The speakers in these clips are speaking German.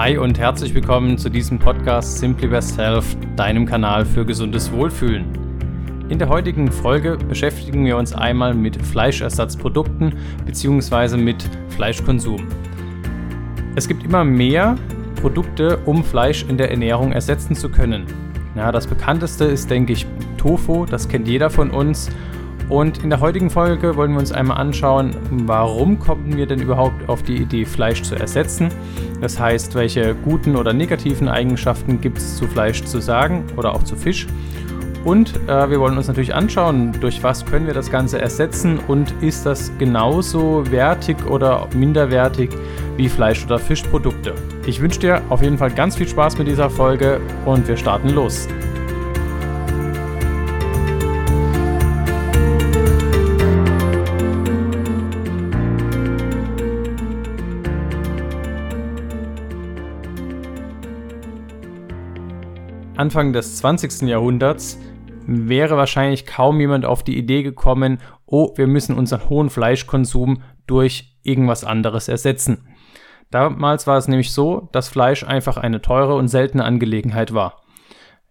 Hi und herzlich willkommen zu diesem Podcast Simply Best Health, deinem Kanal für gesundes Wohlfühlen. In der heutigen Folge beschäftigen wir uns einmal mit Fleischersatzprodukten bzw. mit Fleischkonsum. Es gibt immer mehr Produkte, um Fleisch in der Ernährung ersetzen zu können. Ja, das bekannteste ist, denke ich, Tofu, das kennt jeder von uns. Und in der heutigen Folge wollen wir uns einmal anschauen, warum kommen wir denn überhaupt auf die Idee, Fleisch zu ersetzen. Das heißt, welche guten oder negativen Eigenschaften gibt es zu Fleisch zu sagen oder auch zu Fisch. Und äh, wir wollen uns natürlich anschauen, durch was können wir das Ganze ersetzen und ist das genauso wertig oder minderwertig wie Fleisch- oder Fischprodukte. Ich wünsche dir auf jeden Fall ganz viel Spaß mit dieser Folge und wir starten los. Anfang des 20. Jahrhunderts wäre wahrscheinlich kaum jemand auf die Idee gekommen, oh, wir müssen unseren hohen Fleischkonsum durch irgendwas anderes ersetzen. Damals war es nämlich so, dass Fleisch einfach eine teure und seltene Angelegenheit war.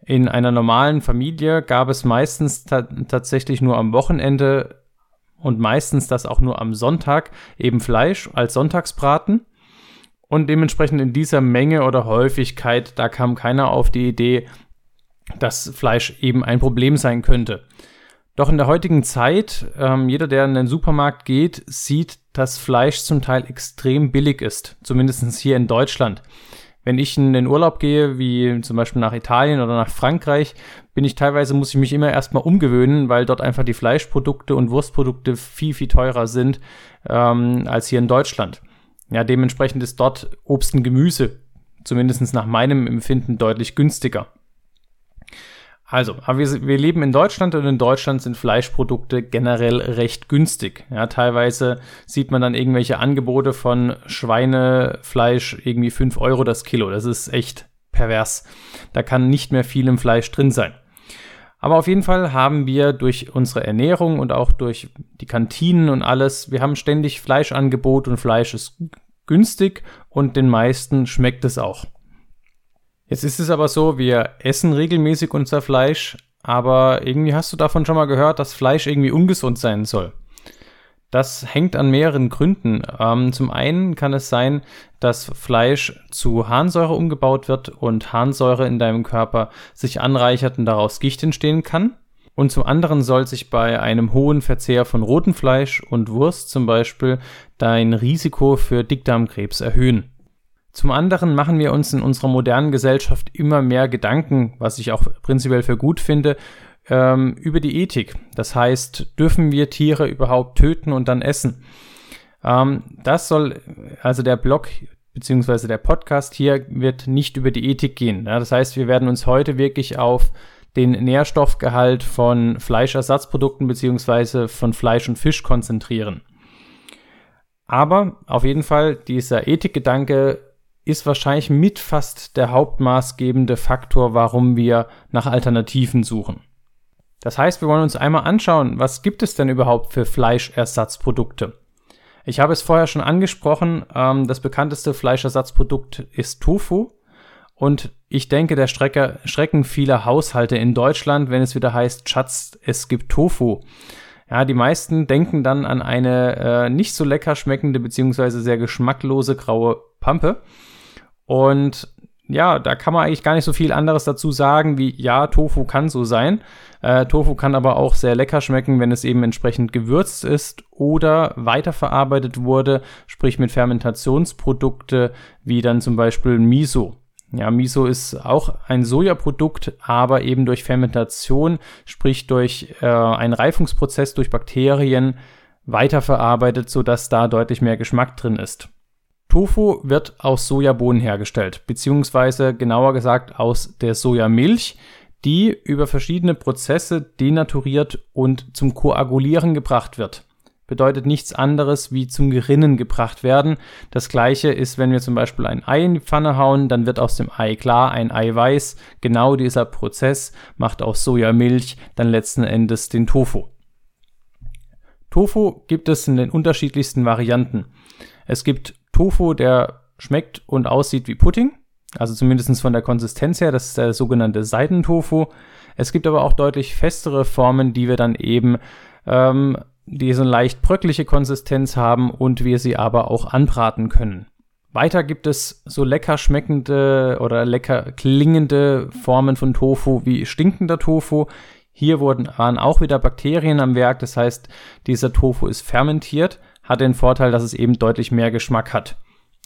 In einer normalen Familie gab es meistens ta tatsächlich nur am Wochenende und meistens das auch nur am Sonntag eben Fleisch als Sonntagsbraten. Und dementsprechend in dieser Menge oder Häufigkeit, da kam keiner auf die Idee, dass Fleisch eben ein Problem sein könnte. Doch in der heutigen Zeit, ähm, jeder, der in den Supermarkt geht, sieht, dass Fleisch zum Teil extrem billig ist, zumindest hier in Deutschland. Wenn ich in den Urlaub gehe, wie zum Beispiel nach Italien oder nach Frankreich, bin ich teilweise, muss ich mich immer erstmal umgewöhnen, weil dort einfach die Fleischprodukte und Wurstprodukte viel, viel teurer sind ähm, als hier in Deutschland. Ja, dementsprechend ist dort Obst und Gemüse, zumindest nach meinem Empfinden, deutlich günstiger. Also, aber wir, wir, leben in Deutschland und in Deutschland sind Fleischprodukte generell recht günstig. Ja, teilweise sieht man dann irgendwelche Angebote von Schweinefleisch irgendwie fünf Euro das Kilo. Das ist echt pervers. Da kann nicht mehr viel im Fleisch drin sein. Aber auf jeden Fall haben wir durch unsere Ernährung und auch durch die Kantinen und alles, wir haben ständig Fleischangebot und Fleisch ist günstig und den meisten schmeckt es auch. Jetzt ist es aber so, wir essen regelmäßig unser Fleisch, aber irgendwie hast du davon schon mal gehört, dass Fleisch irgendwie ungesund sein soll. Das hängt an mehreren Gründen. Ähm, zum einen kann es sein, dass Fleisch zu Harnsäure umgebaut wird und Harnsäure in deinem Körper sich anreichert und daraus Gicht entstehen kann. Und zum anderen soll sich bei einem hohen Verzehr von rotem Fleisch und Wurst zum Beispiel dein Risiko für Dickdarmkrebs erhöhen. Zum anderen machen wir uns in unserer modernen Gesellschaft immer mehr Gedanken, was ich auch prinzipiell für gut finde, ähm, über die Ethik. Das heißt, dürfen wir Tiere überhaupt töten und dann essen? Ähm, das soll, also der Blog beziehungsweise der Podcast hier wird nicht über die Ethik gehen. Ja? Das heißt, wir werden uns heute wirklich auf den Nährstoffgehalt von Fleischersatzprodukten beziehungsweise von Fleisch und Fisch konzentrieren. Aber auf jeden Fall, dieser Ethikgedanke ist wahrscheinlich mit fast der hauptmaßgebende Faktor, warum wir nach Alternativen suchen. Das heißt, wir wollen uns einmal anschauen, was gibt es denn überhaupt für Fleischersatzprodukte? Ich habe es vorher schon angesprochen, ähm, das bekannteste Fleischersatzprodukt ist Tofu. Und ich denke, der Strecker, Schrecken vieler Haushalte in Deutschland, wenn es wieder heißt, Schatz, es gibt Tofu. Ja, die meisten denken dann an eine äh, nicht so lecker schmeckende beziehungsweise sehr geschmacklose graue Pampe. Und ja, da kann man eigentlich gar nicht so viel anderes dazu sagen, wie ja, Tofu kann so sein. Äh, Tofu kann aber auch sehr lecker schmecken, wenn es eben entsprechend gewürzt ist oder weiterverarbeitet wurde, sprich mit Fermentationsprodukte wie dann zum Beispiel Miso. Ja, Miso ist auch ein Sojaprodukt, aber eben durch Fermentation, sprich durch äh, einen Reifungsprozess durch Bakterien weiterverarbeitet, sodass da deutlich mehr Geschmack drin ist. Tofu wird aus Sojabohnen hergestellt, beziehungsweise genauer gesagt aus der Sojamilch, die über verschiedene Prozesse denaturiert und zum Koagulieren gebracht wird. Bedeutet nichts anderes wie zum Gerinnen gebracht werden. Das gleiche ist, wenn wir zum Beispiel ein Ei in die Pfanne hauen, dann wird aus dem Ei klar ein Ei weiß. Genau dieser Prozess macht aus Sojamilch dann letzten Endes den Tofu. Tofu gibt es in den unterschiedlichsten Varianten. Es gibt Tofu, der schmeckt und aussieht wie Pudding. Also zumindest von der Konsistenz her, das ist der sogenannte Seidentofu. Es gibt aber auch deutlich festere Formen, die wir dann eben, ähm, die so eine leicht bröckliche Konsistenz haben und wir sie aber auch anbraten können. Weiter gibt es so lecker schmeckende oder lecker klingende Formen von Tofu wie stinkender Tofu. Hier wurden, waren auch wieder Bakterien am Werk, das heißt, dieser Tofu ist fermentiert, hat den Vorteil, dass es eben deutlich mehr Geschmack hat.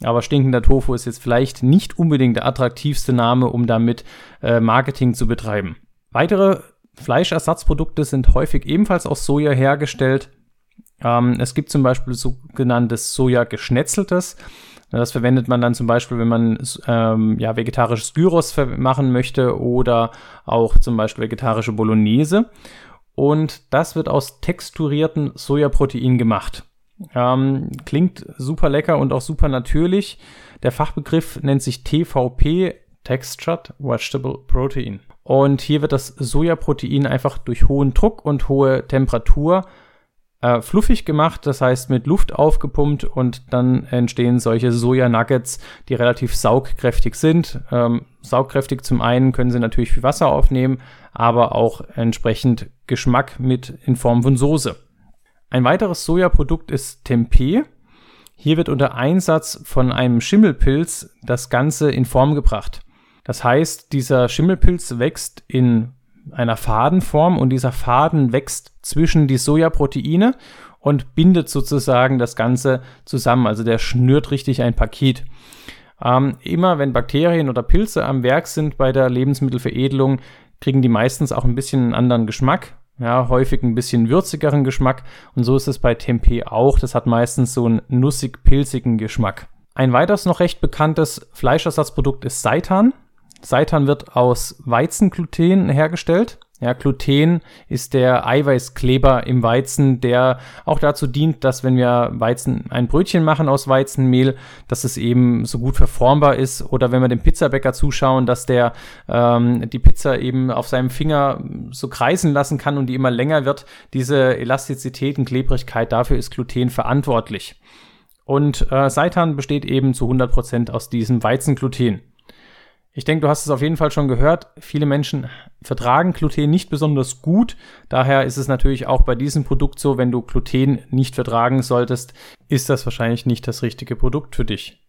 Aber stinkender Tofu ist jetzt vielleicht nicht unbedingt der attraktivste Name, um damit äh, Marketing zu betreiben. Weitere Fleischersatzprodukte sind häufig ebenfalls aus Soja hergestellt. Ähm, es gibt zum Beispiel sogenanntes Soja-Geschnetzeltes. Das verwendet man dann zum Beispiel, wenn man ähm, ja, vegetarisches Gyros machen möchte oder auch zum Beispiel vegetarische Bolognese. Und das wird aus texturierten Sojaprotein gemacht. Ähm, klingt super lecker und auch super natürlich. Der Fachbegriff nennt sich TVP, Textured Vegetable Protein. Und hier wird das Sojaprotein einfach durch hohen Druck und hohe Temperatur äh, fluffig gemacht, das heißt mit Luft aufgepumpt und dann entstehen solche Soja-Nuggets, die relativ saugkräftig sind. Ähm, saugkräftig zum einen können sie natürlich viel Wasser aufnehmen, aber auch entsprechend Geschmack mit in Form von Soße. Ein weiteres Sojaprodukt ist Tempeh. Hier wird unter Einsatz von einem Schimmelpilz das Ganze in Form gebracht. Das heißt, dieser Schimmelpilz wächst in einer Fadenform und dieser Faden wächst zwischen die Sojaproteine und bindet sozusagen das Ganze zusammen. Also der schnürt richtig ein Paket. Ähm, immer wenn Bakterien oder Pilze am Werk sind bei der Lebensmittelveredelung, kriegen die meistens auch ein bisschen einen anderen Geschmack ja, häufig ein bisschen würzigeren Geschmack und so ist es bei Tempeh auch. Das hat meistens so einen nussig-pilzigen Geschmack. Ein weiteres noch recht bekanntes Fleischersatzprodukt ist Seitan. Seitan wird aus Weizengluten hergestellt. Ja, Gluten ist der Eiweißkleber im Weizen, der auch dazu dient, dass wenn wir Weizen ein Brötchen machen aus Weizenmehl, dass es eben so gut verformbar ist oder wenn wir dem Pizzabäcker zuschauen, dass der ähm, die Pizza eben auf seinem Finger so kreisen lassen kann und die immer länger wird. Diese Elastizität und Klebrigkeit, dafür ist Gluten verantwortlich. Und äh, Seitan besteht eben zu 100% aus diesem Weizengluten. Ich denke, du hast es auf jeden Fall schon gehört. Viele Menschen vertragen Gluten nicht besonders gut. Daher ist es natürlich auch bei diesem Produkt so, wenn du Gluten nicht vertragen solltest, ist das wahrscheinlich nicht das richtige Produkt für dich.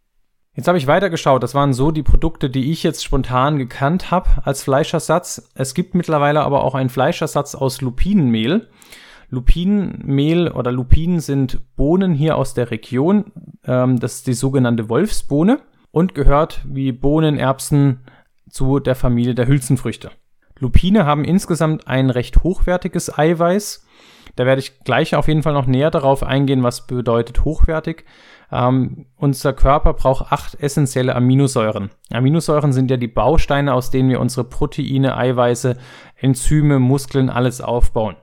Jetzt habe ich weitergeschaut. Das waren so die Produkte, die ich jetzt spontan gekannt habe als Fleischersatz. Es gibt mittlerweile aber auch einen Fleischersatz aus Lupinenmehl. Lupinenmehl oder Lupinen sind Bohnen hier aus der Region. Ähm, das ist die sogenannte Wolfsbohne und gehört wie Bohnen, Erbsen zu der Familie der Hülsenfrüchte. Lupine haben insgesamt ein recht hochwertiges Eiweiß. Da werde ich gleich auf jeden Fall noch näher darauf eingehen, was bedeutet hochwertig. Ähm, unser Körper braucht acht essentielle Aminosäuren. Aminosäuren sind ja die Bausteine, aus denen wir unsere Proteine, Eiweiße, Enzyme, Muskeln, alles aufbauen.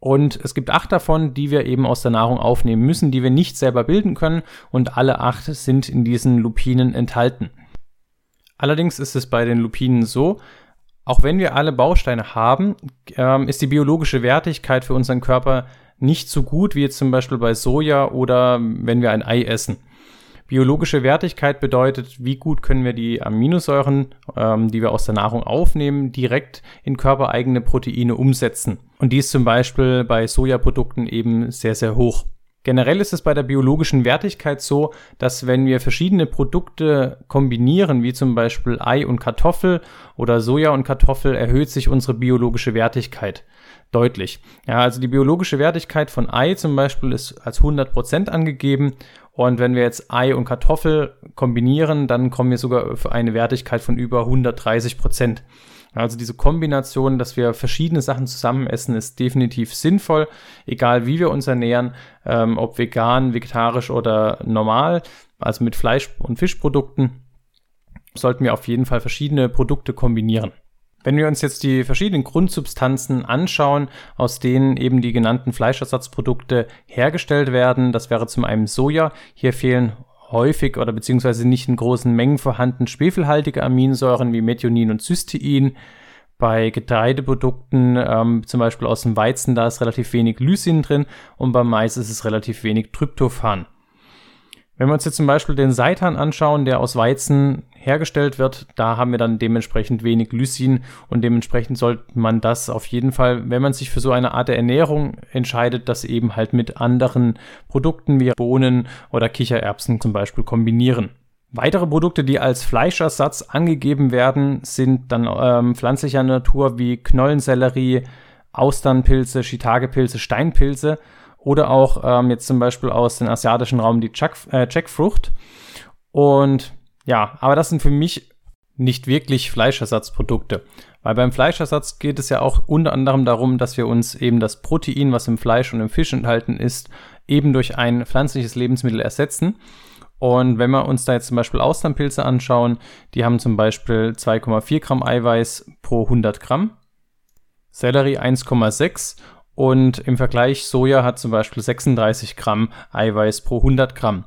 Und es gibt acht davon, die wir eben aus der Nahrung aufnehmen müssen, die wir nicht selber bilden können. Und alle acht sind in diesen Lupinen enthalten. Allerdings ist es bei den Lupinen so, auch wenn wir alle Bausteine haben, ähm, ist die biologische Wertigkeit für unseren Körper nicht so gut wie jetzt zum Beispiel bei Soja oder wenn wir ein Ei essen. Biologische Wertigkeit bedeutet, wie gut können wir die Aminosäuren, ähm, die wir aus der Nahrung aufnehmen, direkt in körpereigene Proteine umsetzen. Und dies zum Beispiel bei Sojaprodukten eben sehr, sehr hoch. Generell ist es bei der biologischen Wertigkeit so, dass wenn wir verschiedene Produkte kombinieren, wie zum Beispiel Ei und Kartoffel oder Soja und Kartoffel, erhöht sich unsere biologische Wertigkeit deutlich. Ja, also die biologische Wertigkeit von Ei zum Beispiel ist als 100% angegeben und wenn wir jetzt Ei und Kartoffel kombinieren, dann kommen wir sogar für eine Wertigkeit von über 130 Prozent. Also diese Kombination, dass wir verschiedene Sachen zusammen essen, ist definitiv sinnvoll, egal wie wir uns ernähren, ähm, ob vegan, vegetarisch oder normal, also mit Fleisch- und Fischprodukten, sollten wir auf jeden Fall verschiedene Produkte kombinieren. Wenn wir uns jetzt die verschiedenen Grundsubstanzen anschauen, aus denen eben die genannten Fleischersatzprodukte hergestellt werden, das wäre zum einen Soja. Hier fehlen häufig oder beziehungsweise nicht in großen Mengen vorhanden schwefelhaltige Aminosäuren wie Methionin und Cystein. Bei Getreideprodukten, ähm, zum Beispiel aus dem Weizen, da ist relativ wenig Lysin drin und beim Mais ist es relativ wenig Tryptophan. Wenn wir uns jetzt zum Beispiel den Seitan anschauen, der aus Weizen hergestellt wird, da haben wir dann dementsprechend wenig Lysin und dementsprechend sollte man das auf jeden Fall, wenn man sich für so eine Art der Ernährung entscheidet, das eben halt mit anderen Produkten wie Bohnen oder Kichererbsen zum Beispiel kombinieren. Weitere Produkte, die als Fleischersatz angegeben werden, sind dann ähm, pflanzlicher Natur wie Knollensellerie, Austernpilze, Shiitake-Pilze, Steinpilze oder auch ähm, jetzt zum Beispiel aus dem asiatischen Raum die Jack, äh, Jackfrucht. Und ja, aber das sind für mich nicht wirklich Fleischersatzprodukte. Weil beim Fleischersatz geht es ja auch unter anderem darum, dass wir uns eben das Protein, was im Fleisch und im Fisch enthalten ist, eben durch ein pflanzliches Lebensmittel ersetzen. Und wenn wir uns da jetzt zum Beispiel Austernpilze anschauen, die haben zum Beispiel 2,4 Gramm Eiweiß pro 100 Gramm, Sellerie 1,6 und im Vergleich Soja hat zum Beispiel 36 Gramm Eiweiß pro 100 Gramm.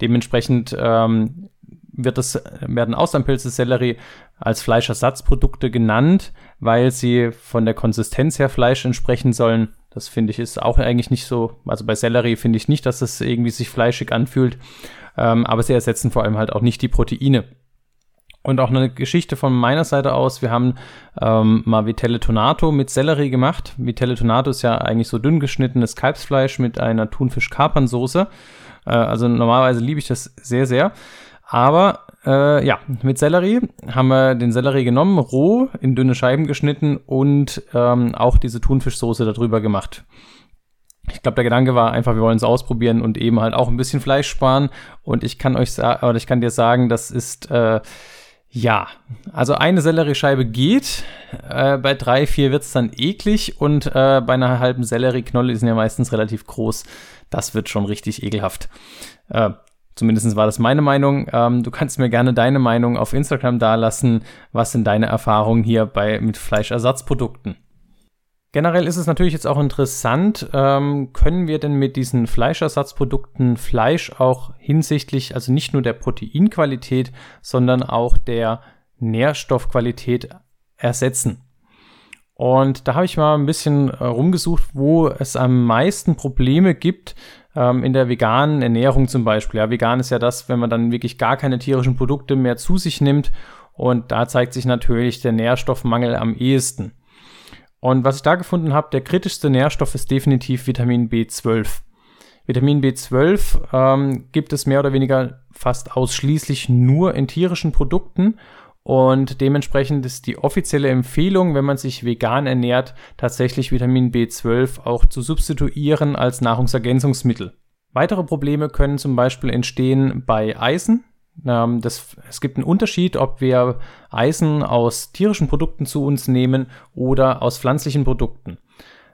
Dementsprechend ähm, wird das, werden Austernpilze, Sellerie als Fleischersatzprodukte genannt, weil sie von der Konsistenz her Fleisch entsprechen sollen. Das finde ich ist auch eigentlich nicht so, also bei Sellerie finde ich nicht, dass es irgendwie sich fleischig anfühlt, ähm, aber sie ersetzen vor allem halt auch nicht die Proteine. Und auch eine Geschichte von meiner Seite aus. Wir haben ähm, mal Vitelle Tonato mit Sellerie gemacht. Vitelle Tonato ist ja eigentlich so dünn geschnittenes Kalbsfleisch mit einer Thunfisch-Kapernsoße. Äh, also normalerweise liebe ich das sehr, sehr. Aber äh, ja, mit Sellerie haben wir den Sellerie genommen, roh in dünne Scheiben geschnitten und ähm, auch diese Thunfischsoße darüber gemacht. Ich glaube, der Gedanke war einfach, wir wollen es ausprobieren und eben halt auch ein bisschen Fleisch sparen. Und ich kann euch sagen, oder ich kann dir sagen, das ist äh, ja, also eine Selleriescheibe geht. Äh, bei drei, vier wird's dann eklig und äh, bei einer halben Sellerieknolle, sind ja meistens relativ groß, das wird schon richtig ekelhaft. Äh, zumindest war das meine Meinung. Ähm, du kannst mir gerne deine Meinung auf Instagram dalassen. Was sind deine Erfahrungen hier bei mit Fleischersatzprodukten? Generell ist es natürlich jetzt auch interessant, ähm, können wir denn mit diesen Fleischersatzprodukten Fleisch auch hinsichtlich, also nicht nur der Proteinqualität, sondern auch der Nährstoffqualität ersetzen? Und da habe ich mal ein bisschen äh, rumgesucht, wo es am meisten Probleme gibt ähm, in der veganen Ernährung zum Beispiel. Ja, vegan ist ja das, wenn man dann wirklich gar keine tierischen Produkte mehr zu sich nimmt. Und da zeigt sich natürlich der Nährstoffmangel am ehesten. Und was ich da gefunden habe, der kritischste Nährstoff ist definitiv Vitamin B12. Vitamin B12 ähm, gibt es mehr oder weniger fast ausschließlich nur in tierischen Produkten und dementsprechend ist die offizielle Empfehlung, wenn man sich vegan ernährt, tatsächlich Vitamin B12 auch zu substituieren als Nahrungsergänzungsmittel. Weitere Probleme können zum Beispiel entstehen bei Eisen. Ähm, das, es gibt einen Unterschied, ob wir Eisen aus tierischen Produkten zu uns nehmen oder aus pflanzlichen Produkten.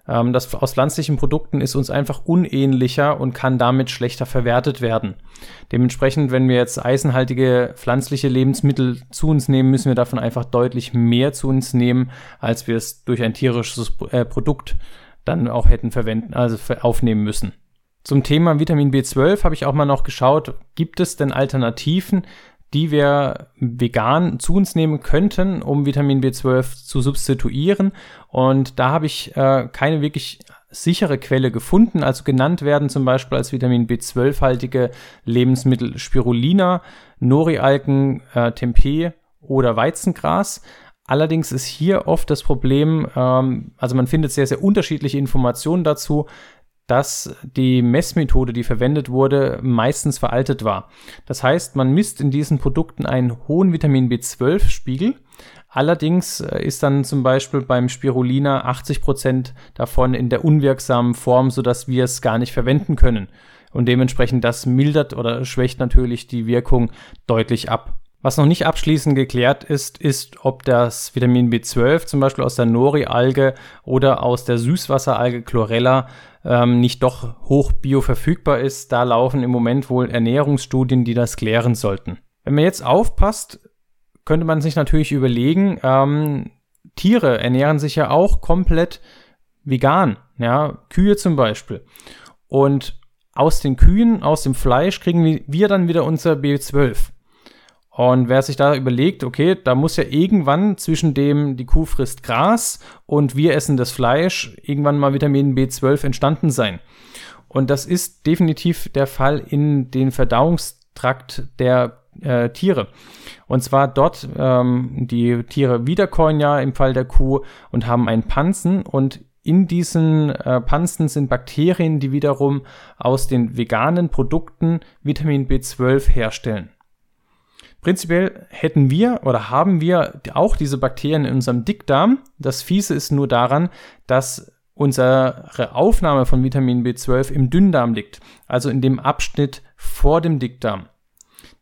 Ähm, das aus pflanzlichen Produkten ist uns einfach unähnlicher und kann damit schlechter verwertet werden. Dementsprechend, wenn wir jetzt eisenhaltige pflanzliche Lebensmittel zu uns nehmen, müssen wir davon einfach deutlich mehr zu uns nehmen, als wir es durch ein tierisches äh, Produkt dann auch hätten verwenden, also aufnehmen müssen. Zum Thema Vitamin B12 habe ich auch mal noch geschaut, gibt es denn Alternativen, die wir vegan zu uns nehmen könnten, um Vitamin B12 zu substituieren. Und da habe ich äh, keine wirklich sichere Quelle gefunden. Also genannt werden zum Beispiel als Vitamin B12-haltige Lebensmittel Spirulina, Norialgen, äh, Tempeh oder Weizengras. Allerdings ist hier oft das Problem, ähm, also man findet sehr, sehr unterschiedliche Informationen dazu dass die Messmethode, die verwendet wurde, meistens veraltet war. Das heißt, man misst in diesen Produkten einen hohen Vitamin B12-Spiegel. Allerdings äh, ist dann zum Beispiel beim Spirulina 80 Prozent davon in der unwirksamen Form, sodass wir es gar nicht verwenden können. Und dementsprechend das mildert oder schwächt natürlich die Wirkung deutlich ab. Was noch nicht abschließend geklärt ist, ist, ob das Vitamin B12 zum Beispiel aus der Nori-Alge oder aus der Süßwasseralge Chlorella ähm, nicht doch hoch bioverfügbar ist. Da laufen im Moment wohl Ernährungsstudien, die das klären sollten. Wenn man jetzt aufpasst, könnte man sich natürlich überlegen, ähm, Tiere ernähren sich ja auch komplett vegan, ja, Kühe zum Beispiel. Und aus den Kühen, aus dem Fleisch kriegen wir dann wieder unser B12. Und wer sich da überlegt, okay, da muss ja irgendwann zwischen dem, die Kuh frisst Gras und wir essen das Fleisch, irgendwann mal Vitamin B12 entstanden sein. Und das ist definitiv der Fall in den Verdauungs Verdauungstrakt der äh, Tiere. Und zwar dort, ähm, die Tiere wiederkäuen ja im Fall der Kuh und haben einen Pansen und in diesen äh, Panzen sind Bakterien, die wiederum aus den veganen Produkten Vitamin B12 herstellen. Prinzipiell hätten wir oder haben wir auch diese Bakterien in unserem Dickdarm. Das Fiese ist nur daran, dass unsere Aufnahme von Vitamin B12 im Dünndarm liegt, also in dem Abschnitt vor dem Dickdarm.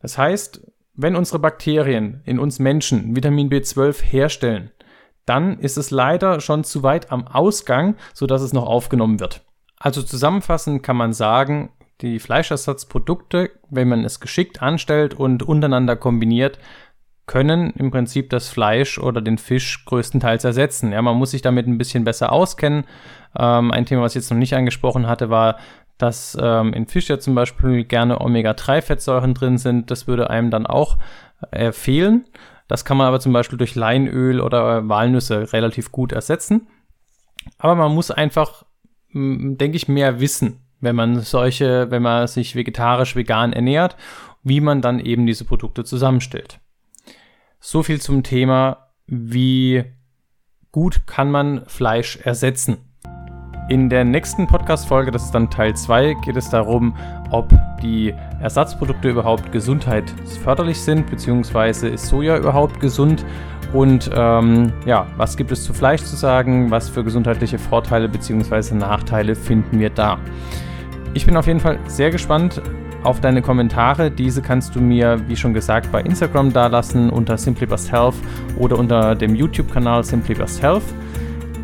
Das heißt, wenn unsere Bakterien in uns Menschen Vitamin B12 herstellen, dann ist es leider schon zu weit am Ausgang, sodass es noch aufgenommen wird. Also zusammenfassend kann man sagen, die Fleischersatzprodukte, wenn man es geschickt anstellt und untereinander kombiniert, können im Prinzip das Fleisch oder den Fisch größtenteils ersetzen. Ja, man muss sich damit ein bisschen besser auskennen. Ähm, ein Thema, was ich jetzt noch nicht angesprochen hatte, war, dass ähm, in Fisch ja zum Beispiel gerne Omega-3-Fettsäuren drin sind. Das würde einem dann auch äh, fehlen. Das kann man aber zum Beispiel durch Leinöl oder Walnüsse relativ gut ersetzen. Aber man muss einfach, denke ich, mehr wissen, wenn man solche, wenn man sich vegetarisch, vegan ernährt, wie man dann eben diese Produkte zusammenstellt. So viel zum Thema, wie gut kann man Fleisch ersetzen. In der nächsten Podcast-Folge, das ist dann Teil 2, geht es darum, ob die Ersatzprodukte überhaupt gesundheitsförderlich sind, beziehungsweise ist Soja überhaupt gesund und ähm, ja, was gibt es zu Fleisch zu sagen, was für gesundheitliche Vorteile bzw. Nachteile finden wir da. Ich bin auf jeden Fall sehr gespannt auf deine Kommentare. Diese kannst du mir, wie schon gesagt, bei Instagram dalassen unter Simply Best Health oder unter dem YouTube-Kanal Simply Best Health.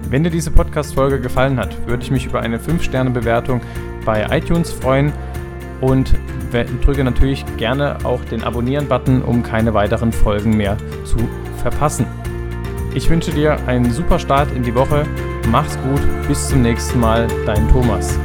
Wenn dir diese Podcast-Folge gefallen hat, würde ich mich über eine 5-Sterne-Bewertung bei iTunes freuen und drücke natürlich gerne auch den Abonnieren-Button, um keine weiteren Folgen mehr zu verpassen. Ich wünsche dir einen super Start in die Woche. Mach's gut, bis zum nächsten Mal, dein Thomas.